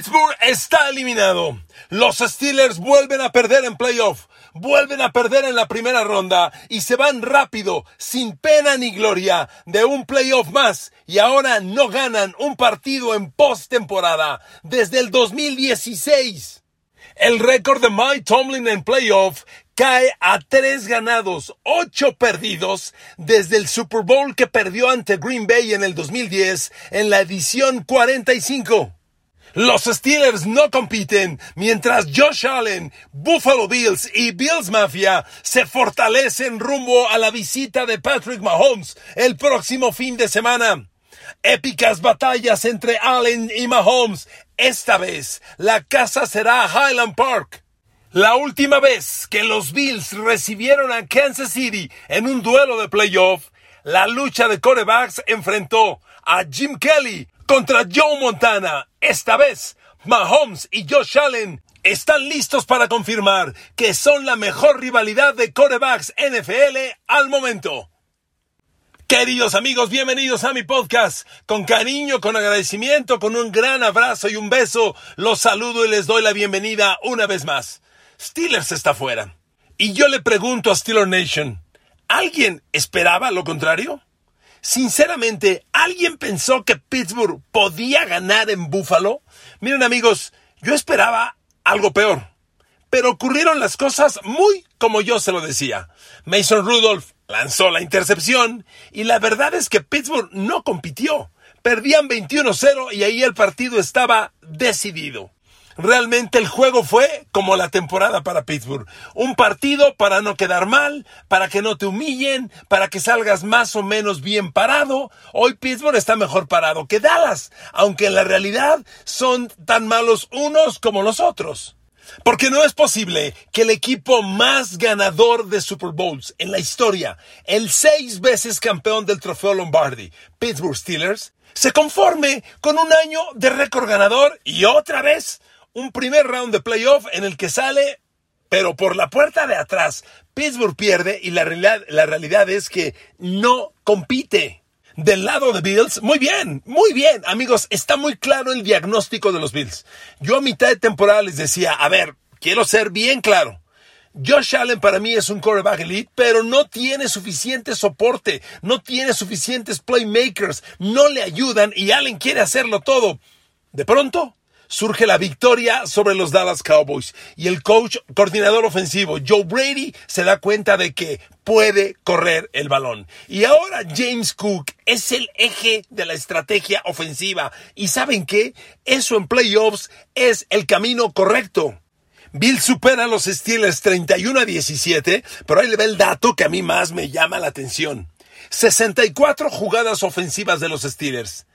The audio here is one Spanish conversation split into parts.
Pittsburgh está eliminado. Los Steelers vuelven a perder en playoff, vuelven a perder en la primera ronda y se van rápido, sin pena ni gloria, de un playoff más y ahora no ganan un partido en postemporada desde el 2016. El récord de Mike Tomlin en playoff cae a tres ganados, ocho perdidos desde el Super Bowl que perdió ante Green Bay en el 2010 en la edición 45. Los Steelers no compiten mientras Josh Allen, Buffalo Bills y Bills Mafia se fortalecen rumbo a la visita de Patrick Mahomes el próximo fin de semana. Épicas batallas entre Allen y Mahomes. Esta vez la casa será Highland Park. La última vez que los Bills recibieron a Kansas City en un duelo de playoff, la lucha de corebacks enfrentó a Jim Kelly contra Joe Montana. Esta vez, Mahomes y Josh Allen están listos para confirmar que son la mejor rivalidad de corebacks NFL al momento. Queridos amigos, bienvenidos a mi podcast. Con cariño, con agradecimiento, con un gran abrazo y un beso, los saludo y les doy la bienvenida una vez más. Steelers está fuera. Y yo le pregunto a Steeler Nation, ¿alguien esperaba lo contrario? Sinceramente, ¿alguien pensó que Pittsburgh podía ganar en Buffalo? Miren amigos, yo esperaba algo peor. Pero ocurrieron las cosas muy como yo se lo decía. Mason Rudolph lanzó la intercepción y la verdad es que Pittsburgh no compitió. Perdían 21-0 y ahí el partido estaba decidido. Realmente el juego fue como la temporada para Pittsburgh. Un partido para no quedar mal, para que no te humillen, para que salgas más o menos bien parado. Hoy Pittsburgh está mejor parado que Dallas, aunque en la realidad son tan malos unos como los otros. Porque no es posible que el equipo más ganador de Super Bowls en la historia, el seis veces campeón del trofeo Lombardi, Pittsburgh Steelers, se conforme con un año de récord ganador y otra vez un primer round de playoff en el que sale, pero por la puerta de atrás. Pittsburgh pierde y la realidad, la realidad es que no compite. Del lado de Bills, muy bien, muy bien, amigos, está muy claro el diagnóstico de los Bills. Yo a mitad de temporada les decía, a ver, quiero ser bien claro. Josh Allen para mí es un quarterback elite, pero no tiene suficiente soporte, no tiene suficientes playmakers, no le ayudan y Allen quiere hacerlo todo. De pronto, surge la victoria sobre los Dallas Cowboys y el coach coordinador ofensivo Joe Brady se da cuenta de que puede correr el balón. Y ahora James Cook es el eje de la estrategia ofensiva. ¿Y saben qué? Eso en playoffs es el camino correcto. Bill supera a los Steelers 31 a 17, pero ahí le ve el dato que a mí más me llama la atención. 64 jugadas ofensivas de los Steelers,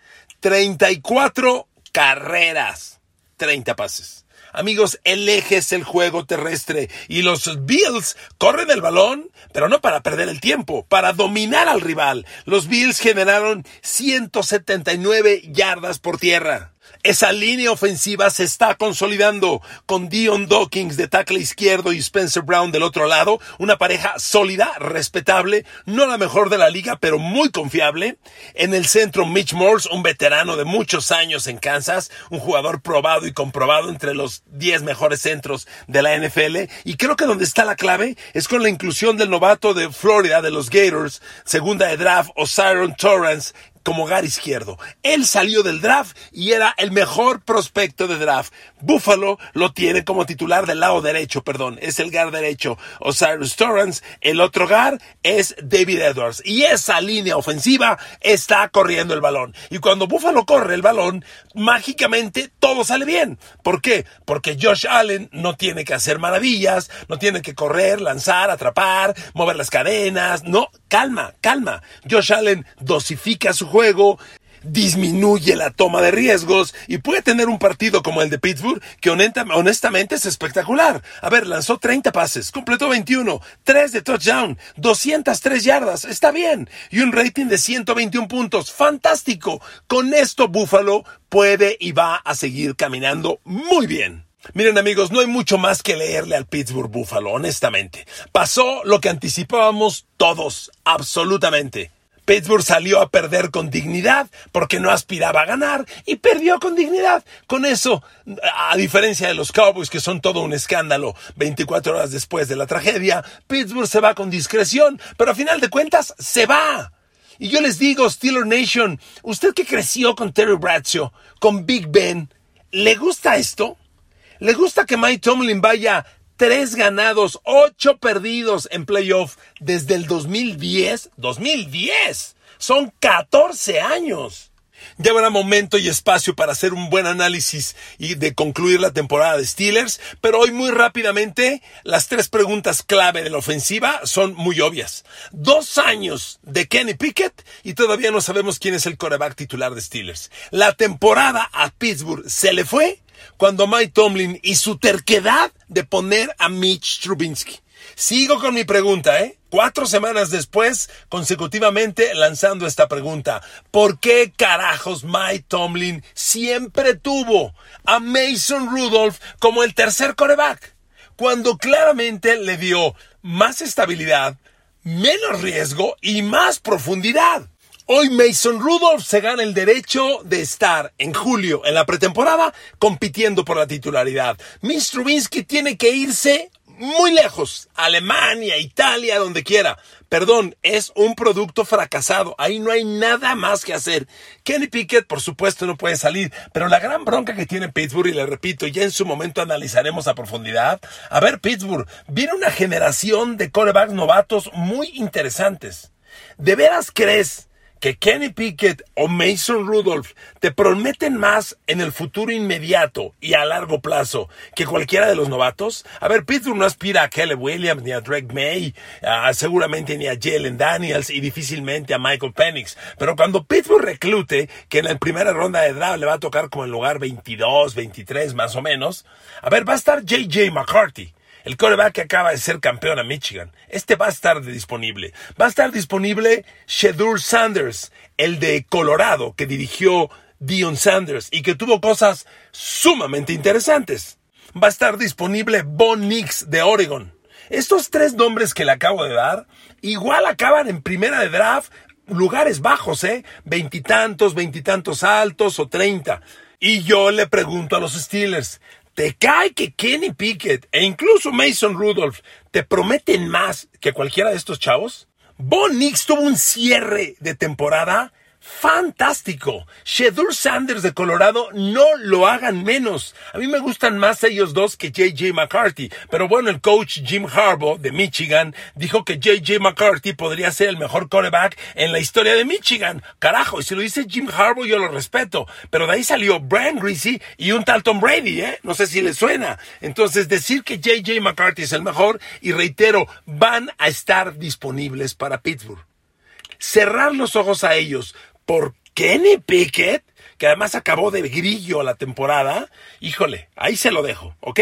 34 carreras. 30 pases. Amigos, el eje es el juego terrestre y los Bills corren el balón, pero no para perder el tiempo, para dominar al rival. Los Bills generaron 179 yardas por tierra. Esa línea ofensiva se está consolidando con Dion Dawkins de tackle izquierdo y Spencer Brown del otro lado, una pareja sólida, respetable, no la mejor de la liga, pero muy confiable. En el centro Mitch Morse, un veterano de muchos años en Kansas, un jugador probado y comprobado entre los 10 mejores centros de la NFL. Y creo que donde está la clave es con la inclusión del novato de Florida de los Gators, segunda de draft, Osiron Torrance, como gar izquierdo. Él salió del draft y era el mejor prospecto de draft. Buffalo lo tiene como titular del lado derecho, perdón, es el gar derecho. Osiris Torrance, el otro gar es David Edwards. Y esa línea ofensiva está corriendo el balón. Y cuando Buffalo corre el balón, mágicamente todo sale bien. ¿Por qué? Porque Josh Allen no tiene que hacer maravillas, no tiene que correr, lanzar, atrapar, mover las cadenas. No, calma, calma. Josh Allen dosifica su juego, disminuye la toma de riesgos y puede tener un partido como el de Pittsburgh que honestamente es espectacular. A ver, lanzó 30 pases, completó 21, 3 de touchdown, 203 yardas, está bien, y un rating de 121 puntos, fantástico. Con esto Buffalo puede y va a seguir caminando muy bien. Miren amigos, no hay mucho más que leerle al Pittsburgh Buffalo, honestamente. Pasó lo que anticipábamos todos, absolutamente. Pittsburgh salió a perder con dignidad porque no aspiraba a ganar y perdió con dignidad. Con eso, a diferencia de los Cowboys que son todo un escándalo 24 horas después de la tragedia, Pittsburgh se va con discreción, pero a final de cuentas se va. Y yo les digo, Steeler Nation, usted que creció con Terry Bradshaw, con Big Ben, ¿le gusta esto? ¿Le gusta que Mike Tomlin vaya tres ganados, ocho perdidos en playoff desde el 2010. 2010. Son 14 años. Ya habrá momento y espacio para hacer un buen análisis y de concluir la temporada de Steelers, pero hoy muy rápidamente las tres preguntas clave de la ofensiva son muy obvias. Dos años de Kenny Pickett y todavía no sabemos quién es el coreback titular de Steelers. La temporada a Pittsburgh se le fue cuando Mike Tomlin y su terquedad de poner a Mitch Trubinsky. Sigo con mi pregunta, ¿eh? Cuatro semanas después, consecutivamente lanzando esta pregunta. ¿Por qué carajos Mike Tomlin siempre tuvo a Mason Rudolph como el tercer coreback? Cuando claramente le dio más estabilidad, menos riesgo y más profundidad. Hoy Mason Rudolph se gana el derecho de estar en julio en la pretemporada compitiendo por la titularidad. Mitch Trubinsky tiene que irse muy lejos, Alemania, Italia, donde quiera. Perdón, es un producto fracasado. Ahí no hay nada más que hacer. Kenny Pickett, por supuesto, no puede salir, pero la gran bronca que tiene Pittsburgh, y le repito, ya en su momento analizaremos a profundidad. A ver, Pittsburgh, viene una generación de corebacks novatos muy interesantes. ¿De veras crees que Kenny Pickett o Mason Rudolph te prometen más en el futuro inmediato y a largo plazo que cualquiera de los novatos? A ver, Pittsburgh no aspira a Kelly Williams ni a Drake May, seguramente ni a Jalen Daniels y difícilmente a Michael Penix. Pero cuando Pittsburgh reclute, que en la primera ronda de draft le va a tocar como el lugar 22, 23 más o menos, a ver, va a estar JJ McCarthy el coreback que acaba de ser campeón a Michigan. Este va a estar disponible. Va a estar disponible Shedur Sanders, el de Colorado, que dirigió Dion Sanders y que tuvo cosas sumamente interesantes. Va a estar disponible Bon Nix de Oregon. Estos tres nombres que le acabo de dar, igual acaban en primera de draft, lugares bajos, ¿eh? Veintitantos, veintitantos altos o treinta. Y yo le pregunto a los Steelers, ¿Te cae que Kenny Pickett e incluso Mason Rudolph te prometen más que cualquiera de estos chavos? Bon Nix tuvo un cierre de temporada fantástico. Shedur Sanders de Colorado, no lo hagan menos. A mí me gustan más ellos dos que JJ McCarthy. Pero bueno, el coach Jim Harbaugh de Michigan dijo que JJ McCarthy podría ser el mejor quarterback en la historia de Michigan. Carajo, y si lo dice Jim Harbaugh yo lo respeto. Pero de ahí salió Brian Greasy y un tal Tom Brady, ¿eh? No sé si le suena. Entonces decir que JJ McCarthy es el mejor y reitero, van a estar disponibles para Pittsburgh cerrar los ojos a ellos por Kenny Pickett, que además acabó de grillo la temporada, híjole, ahí se lo dejo, ¿ok?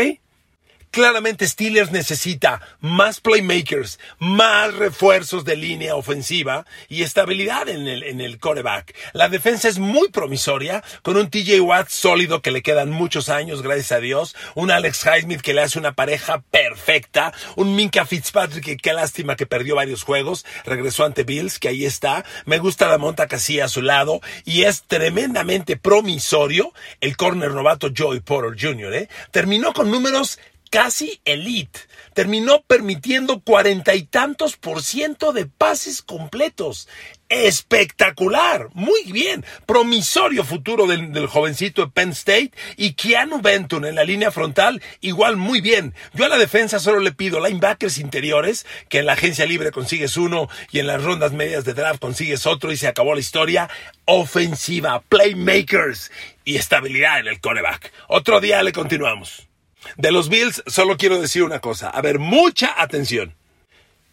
Claramente Steelers necesita más playmakers, más refuerzos de línea ofensiva y estabilidad en el, en el coreback. La defensa es muy promisoria, con un TJ Watt sólido que le quedan muchos años, gracias a Dios, un Alex Highsmith que le hace una pareja perfecta, un Minka Fitzpatrick que qué lástima que perdió varios juegos, regresó ante Bills, que ahí está, me gusta la monta casi a su lado y es tremendamente promisorio el corner novato Joey Porter Jr., ¿eh? Terminó con números casi elite. Terminó permitiendo cuarenta y tantos por ciento de pases completos. Espectacular, muy bien. Promisorio futuro del, jovencito de Penn State y Keanu Benton en la línea frontal, igual muy bien. Yo a la defensa solo le pido linebackers interiores, que en la agencia libre consigues uno y en las rondas medias de draft consigues otro y se acabó la historia. Ofensiva, playmakers y estabilidad en el coreback. Otro día le continuamos. De los Bills solo quiero decir una cosa. A ver, mucha atención.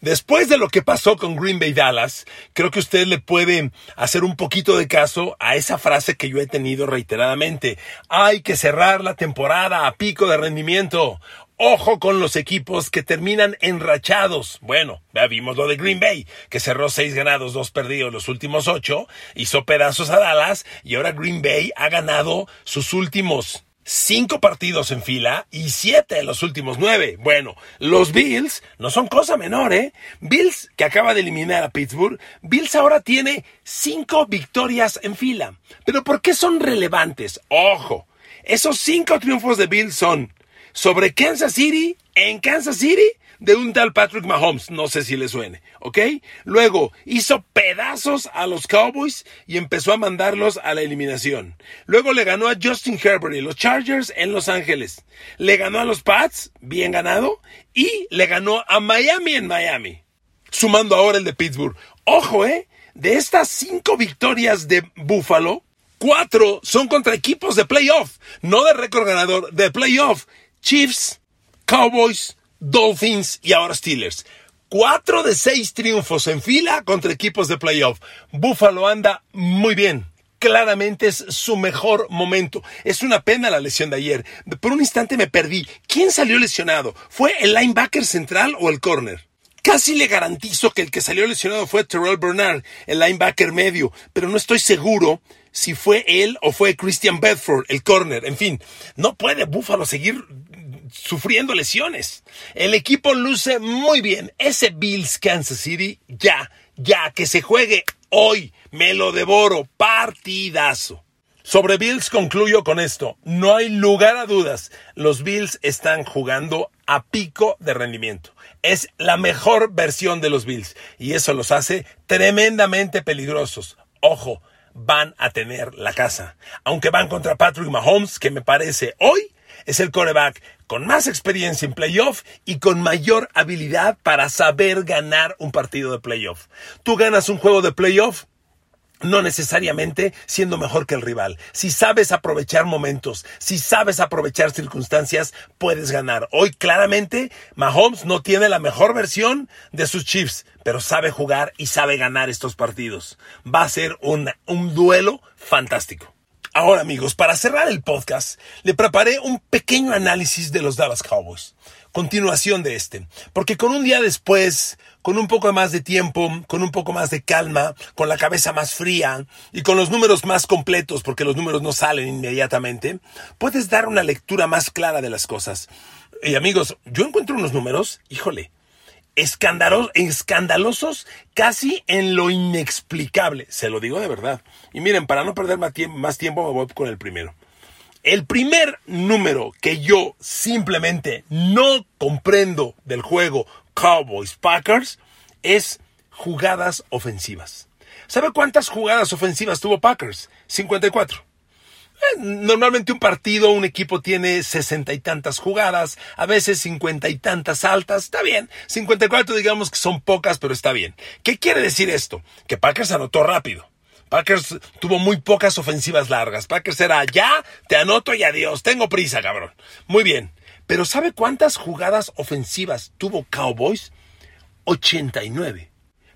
Después de lo que pasó con Green Bay Dallas, creo que usted le puede hacer un poquito de caso a esa frase que yo he tenido reiteradamente. Hay que cerrar la temporada a pico de rendimiento. Ojo con los equipos que terminan enrachados. Bueno, ya vimos lo de Green Bay, que cerró seis ganados, dos perdidos los últimos ocho, hizo pedazos a Dallas y ahora Green Bay ha ganado sus últimos cinco partidos en fila y siete en los últimos nueve. Bueno, los Bills no son cosa menor, ¿eh? Bills, que acaba de eliminar a Pittsburgh, Bills ahora tiene cinco victorias en fila. Pero ¿por qué son relevantes? Ojo, esos cinco triunfos de Bills son sobre Kansas City, en Kansas City, de un tal Patrick Mahomes, no sé si le suene, ¿ok? Luego hizo pedazos a los Cowboys y empezó a mandarlos a la eliminación. Luego le ganó a Justin Herbert y los Chargers en Los Ángeles. Le ganó a los Pats, bien ganado, y le ganó a Miami en Miami. Sumando ahora el de Pittsburgh. Ojo, ¿eh? De estas cinco victorias de Buffalo, cuatro son contra equipos de playoff, no de récord ganador, de playoff. Chiefs, Cowboys, Dolphins y ahora Steelers. Cuatro de seis triunfos en fila contra equipos de playoff. Buffalo anda muy bien. Claramente es su mejor momento. Es una pena la lesión de ayer. Por un instante me perdí. ¿Quién salió lesionado? ¿Fue el linebacker central o el corner? Casi le garantizo que el que salió lesionado fue Terrell Bernard, el linebacker medio, pero no estoy seguro si fue él o fue Christian Bedford, el corner. En fin, no puede Buffalo seguir sufriendo lesiones. El equipo luce muy bien. Ese Bills Kansas City, ya, ya, que se juegue hoy. Me lo devoro. Partidazo. Sobre Bills concluyo con esto. No hay lugar a dudas. Los Bills están jugando a pico de rendimiento. Es la mejor versión de los Bills y eso los hace tremendamente peligrosos. Ojo, van a tener la casa. Aunque van contra Patrick Mahomes, que me parece hoy es el coreback con más experiencia en playoff y con mayor habilidad para saber ganar un partido de playoff. Tú ganas un juego de playoff no necesariamente siendo mejor que el rival. Si sabes aprovechar momentos, si sabes aprovechar circunstancias, puedes ganar. Hoy claramente Mahomes no tiene la mejor versión de sus Chiefs, pero sabe jugar y sabe ganar estos partidos. Va a ser un, un duelo fantástico. Ahora amigos, para cerrar el podcast, le preparé un pequeño análisis de los Dallas Cowboys. Continuación de este. Porque con un día después, con un poco más de tiempo, con un poco más de calma, con la cabeza más fría y con los números más completos, porque los números no salen inmediatamente, puedes dar una lectura más clara de las cosas. Y amigos, yo encuentro unos números, híjole, escandalosos casi en lo inexplicable. Se lo digo de verdad. Y miren, para no perder más tiempo, me voy con el primero. El primer número que yo simplemente no comprendo del juego Cowboys Packers es jugadas ofensivas. ¿Sabe cuántas jugadas ofensivas tuvo Packers? 54. Normalmente un partido, un equipo tiene sesenta y tantas jugadas, a veces cincuenta y tantas altas, está bien. Cincuenta y cuatro digamos que son pocas, pero está bien. ¿Qué quiere decir esto? Que Packers anotó rápido. Packers tuvo muy pocas ofensivas largas. Packers era ya, te anoto y adiós, tengo prisa, cabrón. Muy bien. Pero ¿sabe cuántas jugadas ofensivas tuvo Cowboys? 89.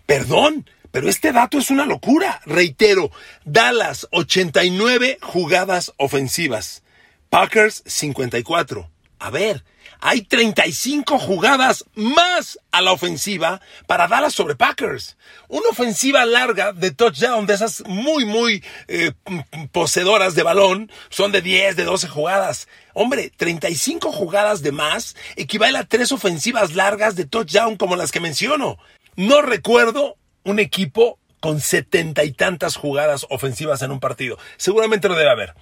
Perdón, pero este dato es una locura. Reitero, Dallas 89 jugadas ofensivas. Packers 54. A ver, hay 35 jugadas más a la ofensiva para Dallas sobre Packers. Una ofensiva larga de touchdown, de esas muy, muy eh, poseedoras de balón, son de 10, de 12 jugadas. Hombre, 35 jugadas de más equivale a tres ofensivas largas de touchdown como las que menciono. No recuerdo un equipo con setenta y tantas jugadas ofensivas en un partido. Seguramente lo debe haber.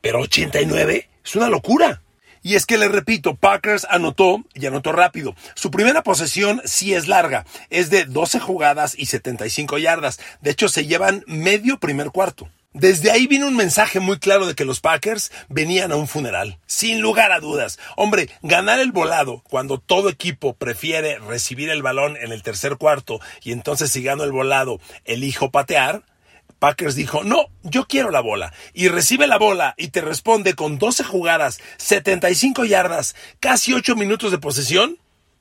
Pero 89 es una locura. Y es que le repito, Packers anotó y anotó rápido. Su primera posesión sí es larga, es de 12 jugadas y 75 yardas. De hecho, se llevan medio primer cuarto. Desde ahí vino un mensaje muy claro de que los Packers venían a un funeral, sin lugar a dudas. Hombre, ganar el volado cuando todo equipo prefiere recibir el balón en el tercer cuarto y entonces si gano el volado elijo patear, Packers dijo, no, yo quiero la bola. Y recibe la bola y te responde con 12 jugadas, 75 yardas, casi 8 minutos de posesión.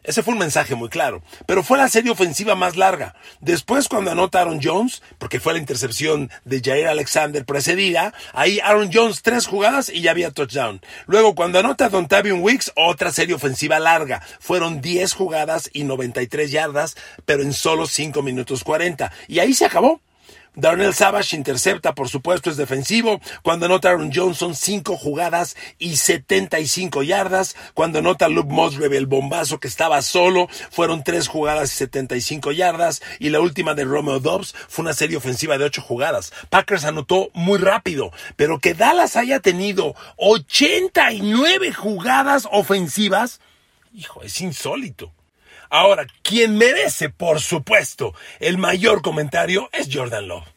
Ese fue un mensaje muy claro. Pero fue la serie ofensiva más larga. Después, cuando anota Aaron Jones, porque fue la intercepción de Jair Alexander precedida, ahí Aaron Jones tres jugadas y ya había touchdown. Luego, cuando anota Don Tavion Wicks, otra serie ofensiva larga. Fueron 10 jugadas y 93 yardas, pero en solo 5 minutos 40. Y ahí se acabó. Darnell Savage intercepta, por supuesto, es defensivo. Cuando anota Aaron Johnson, 5 jugadas y 75 yardas. Cuando anota Luke Musgrave, el bombazo que estaba solo, fueron 3 jugadas y 75 yardas. Y la última de Romeo Dobbs fue una serie ofensiva de 8 jugadas. Packers anotó muy rápido, pero que Dallas haya tenido 89 jugadas ofensivas, hijo, es insólito. Ahora, quien merece, por supuesto, el mayor comentario es Jordan Love.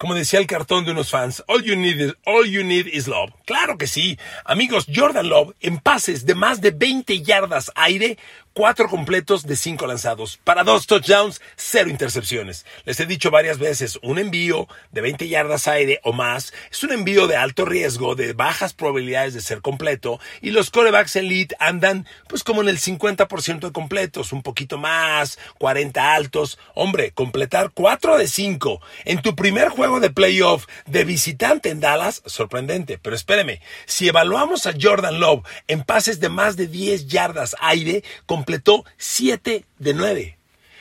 Como decía el cartón de unos fans, all you need is, all you need is love. Claro que sí. Amigos, Jordan Love en pases de más de 20 yardas aire cuatro completos de cinco lanzados, para dos touchdowns, cero intercepciones. Les he dicho varias veces, un envío de 20 yardas aire o más es un envío de alto riesgo, de bajas probabilidades de ser completo, y los corebacks elite andan pues como en el 50% de completos, un poquito más, 40 altos. Hombre, completar 4 de 5 en tu primer juego de playoff de visitante en Dallas, sorprendente, pero espéreme, si evaluamos a Jordan Love en pases de más de 10 yardas aire, completó 7 de 9.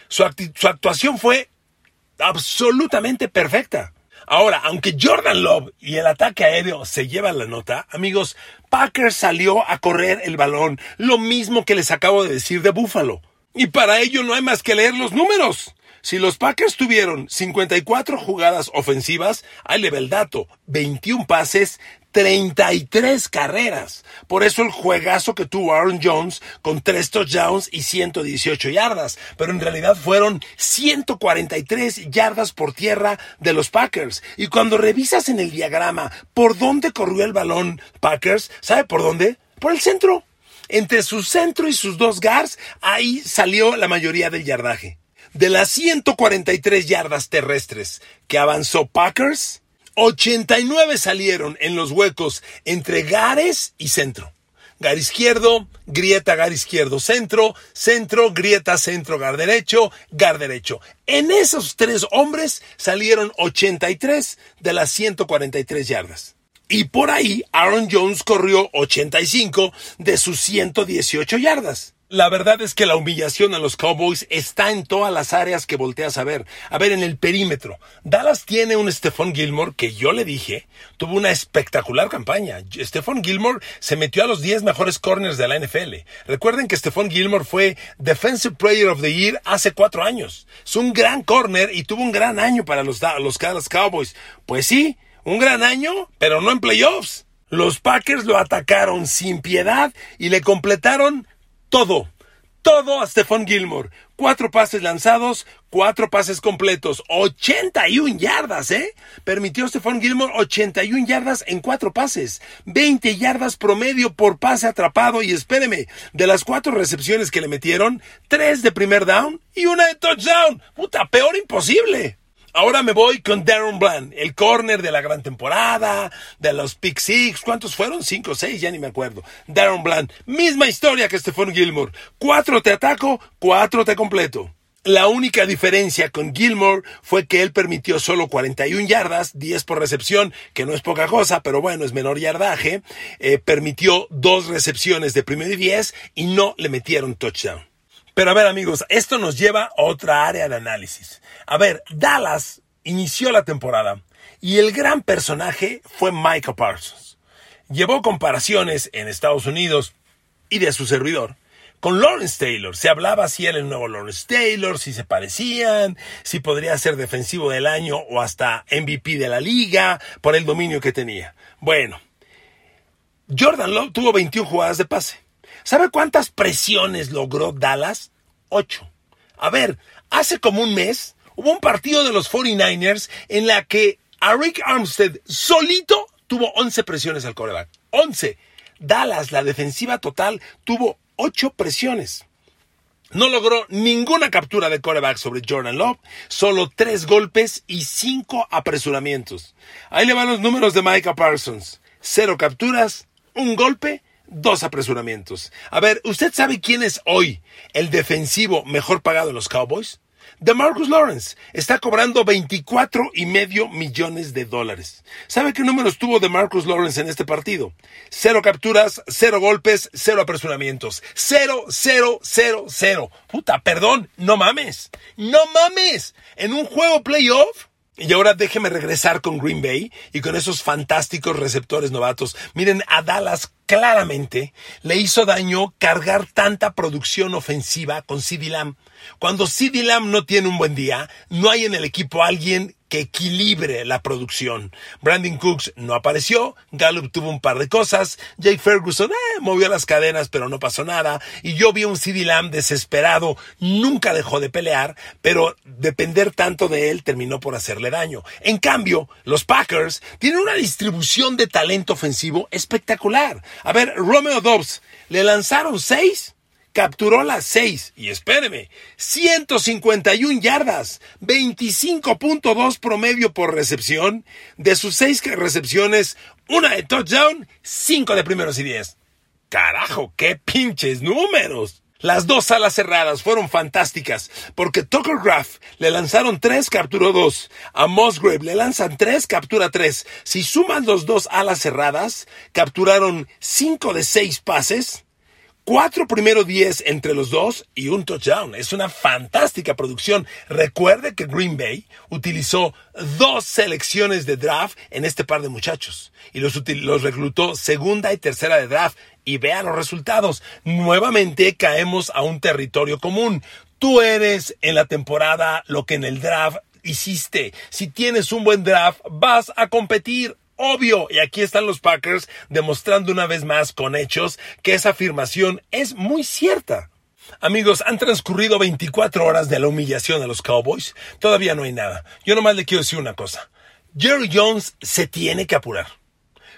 Su, actuación fue absolutamente perfecta. Ahora, aunque Jordan Love y el ataque aéreo se llevan la nota, amigos, Packers salió a correr el balón, lo mismo que les acabo de decir de Buffalo. Y para ello no hay más que leer los números. Si los Packers tuvieron 54 jugadas ofensivas, ahí le el dato, 21 pases, 33 carreras. Por eso el juegazo que tuvo Aaron Jones con 3 touchdowns y 118 yardas. Pero en realidad fueron 143 yardas por tierra de los Packers. Y cuando revisas en el diagrama por dónde corrió el balón Packers, ¿sabe por dónde? Por el centro. Entre su centro y sus dos guards, ahí salió la mayoría del yardaje. De las 143 yardas terrestres que avanzó Packers, 89 salieron en los huecos entre Gares y centro. Gar izquierdo, grieta, gar izquierdo, centro, centro, grieta, centro, gar derecho, gar derecho. En esos tres hombres salieron 83 de las 143 yardas. Y por ahí Aaron Jones corrió 85 de sus 118 yardas. La verdad es que la humillación a los Cowboys está en todas las áreas que volteas a ver. A ver, en el perímetro. Dallas tiene un Stephon Gilmore que yo le dije, tuvo una espectacular campaña. Stephon Gilmore se metió a los 10 mejores corners de la NFL. Recuerden que Stephon Gilmore fue Defensive Player of the Year hace cuatro años. Es un gran corner y tuvo un gran año para los, los Dallas Cowboys. Pues sí, un gran año, pero no en playoffs. Los Packers lo atacaron sin piedad y le completaron todo. Todo a Stephon Gilmore. Cuatro pases lanzados, cuatro pases completos, 81 yardas, ¿eh? Permitió Stephon Gilmore 81 yardas en cuatro pases, 20 yardas promedio por pase atrapado y espéreme, de las cuatro recepciones que le metieron, tres de primer down y una de touchdown. Puta, peor imposible. Ahora me voy con Darren Bland, el corner de la gran temporada, de los Pick Six. ¿Cuántos fueron? Cinco, seis, ya ni me acuerdo. Darren Bland, misma historia que Stephon Gilmore. Cuatro te ataco, cuatro te completo. La única diferencia con Gilmore fue que él permitió solo 41 yardas, 10 por recepción, que no es poca cosa, pero bueno, es menor yardaje. Eh, permitió dos recepciones de primero y 10 y no le metieron touchdown. Pero a ver amigos, esto nos lleva a otra área de análisis. A ver, Dallas inició la temporada y el gran personaje fue Michael Parsons. Llevó comparaciones en Estados Unidos y de su servidor con Lawrence Taylor. Se hablaba si era el nuevo Lawrence Taylor, si se parecían, si podría ser defensivo del año o hasta MVP de la liga por el dominio que tenía. Bueno, Jordan Love tuvo 21 jugadas de pase. ¿Sabe cuántas presiones logró Dallas? Ocho. A ver, hace como un mes hubo un partido de los 49ers en la que a Rick Armstead solito tuvo 11 presiones al coreback. 11. Dallas, la defensiva total, tuvo 8 presiones. No logró ninguna captura de coreback sobre Jordan Love, solo 3 golpes y 5 apresuramientos. Ahí le van los números de Micah Parsons. 0 capturas, un golpe dos apresuramientos. A ver, ¿usted sabe quién es hoy el defensivo mejor pagado de los Cowboys? De Marcus Lawrence está cobrando 24 y medio millones de dólares. ¿Sabe qué números tuvo de Marcus Lawrence en este partido? Cero capturas, cero golpes, cero apresuramientos. Cero, cero, cero, cero. Puta, perdón, no mames. No mames. En un juego playoff Y ahora déjeme regresar con Green Bay y con esos fantásticos receptores novatos. Miren, a Dallas claramente le hizo daño cargar tanta producción ofensiva con CD Lamb. Cuando CD Lamb no tiene un buen día, no hay en el equipo alguien que equilibre la producción. Brandon Cooks no apareció, Gallup tuvo un par de cosas, Jay Ferguson eh, movió las cadenas pero no pasó nada, y yo vi un CD Lamb desesperado, nunca dejó de pelear, pero depender tanto de él terminó por hacerle daño. En cambio, los Packers tienen una distribución de talento ofensivo espectacular. A ver, Romeo Dobbs, le lanzaron seis capturó las 6 y espéreme, 151 yardas, 25.2 promedio por recepción, de sus 6 recepciones, una de touchdown, 5 de primeros y 10. Carajo, qué pinches números. Las dos alas cerradas fueron fantásticas, porque Tucker Graff le lanzaron 3, capturó 2. A Musgrave le lanzan 3, captura 3. Si suman los dos alas cerradas, capturaron 5 de 6 pases, cuatro primeros diez entre los dos y un touchdown. Es una fantástica producción. Recuerde que Green Bay utilizó dos selecciones de draft en este par de muchachos y los, los reclutó segunda y tercera de draft. Y vea los resultados. Nuevamente caemos a un territorio común. Tú eres en la temporada lo que en el draft hiciste. Si tienes un buen draft, vas a competir obvio. Y aquí están los Packers demostrando una vez más con hechos que esa afirmación es muy cierta. Amigos, han transcurrido 24 horas de la humillación de los Cowboys. Todavía no hay nada. Yo nomás le quiero decir una cosa. Jerry Jones se tiene que apurar.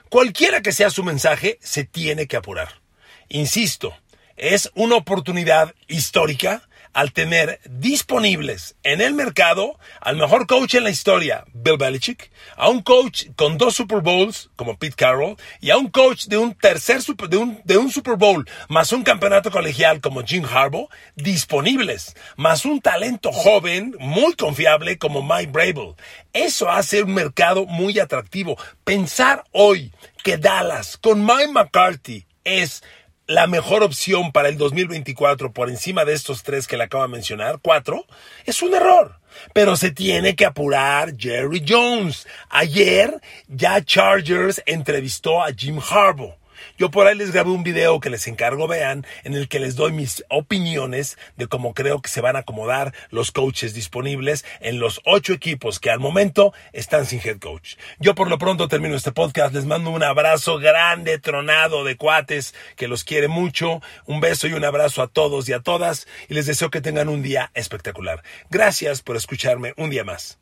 Cualquiera que sea su mensaje, se tiene que apurar. Insisto, es una oportunidad histórica al tener disponibles en el mercado al mejor coach en la historia, Bill Belichick, a un coach con dos Super Bowls, como Pete Carroll, y a un coach de un tercer super, de un, de un Super Bowl, más un campeonato colegial como Jim Harbaugh, disponibles, más un talento joven, muy confiable como Mike Brable. Eso hace un mercado muy atractivo. Pensar hoy que Dallas con Mike McCarthy es la mejor opción para el 2024 por encima de estos tres que le acabo de mencionar, cuatro, es un error. Pero se tiene que apurar Jerry Jones. Ayer ya Chargers entrevistó a Jim Harbaugh. Yo por ahí les grabé un video que les encargo vean, en el que les doy mis opiniones de cómo creo que se van a acomodar los coaches disponibles en los ocho equipos que al momento están sin head coach. Yo por lo pronto termino este podcast, les mando un abrazo grande, tronado de cuates, que los quiere mucho, un beso y un abrazo a todos y a todas, y les deseo que tengan un día espectacular. Gracias por escucharme un día más.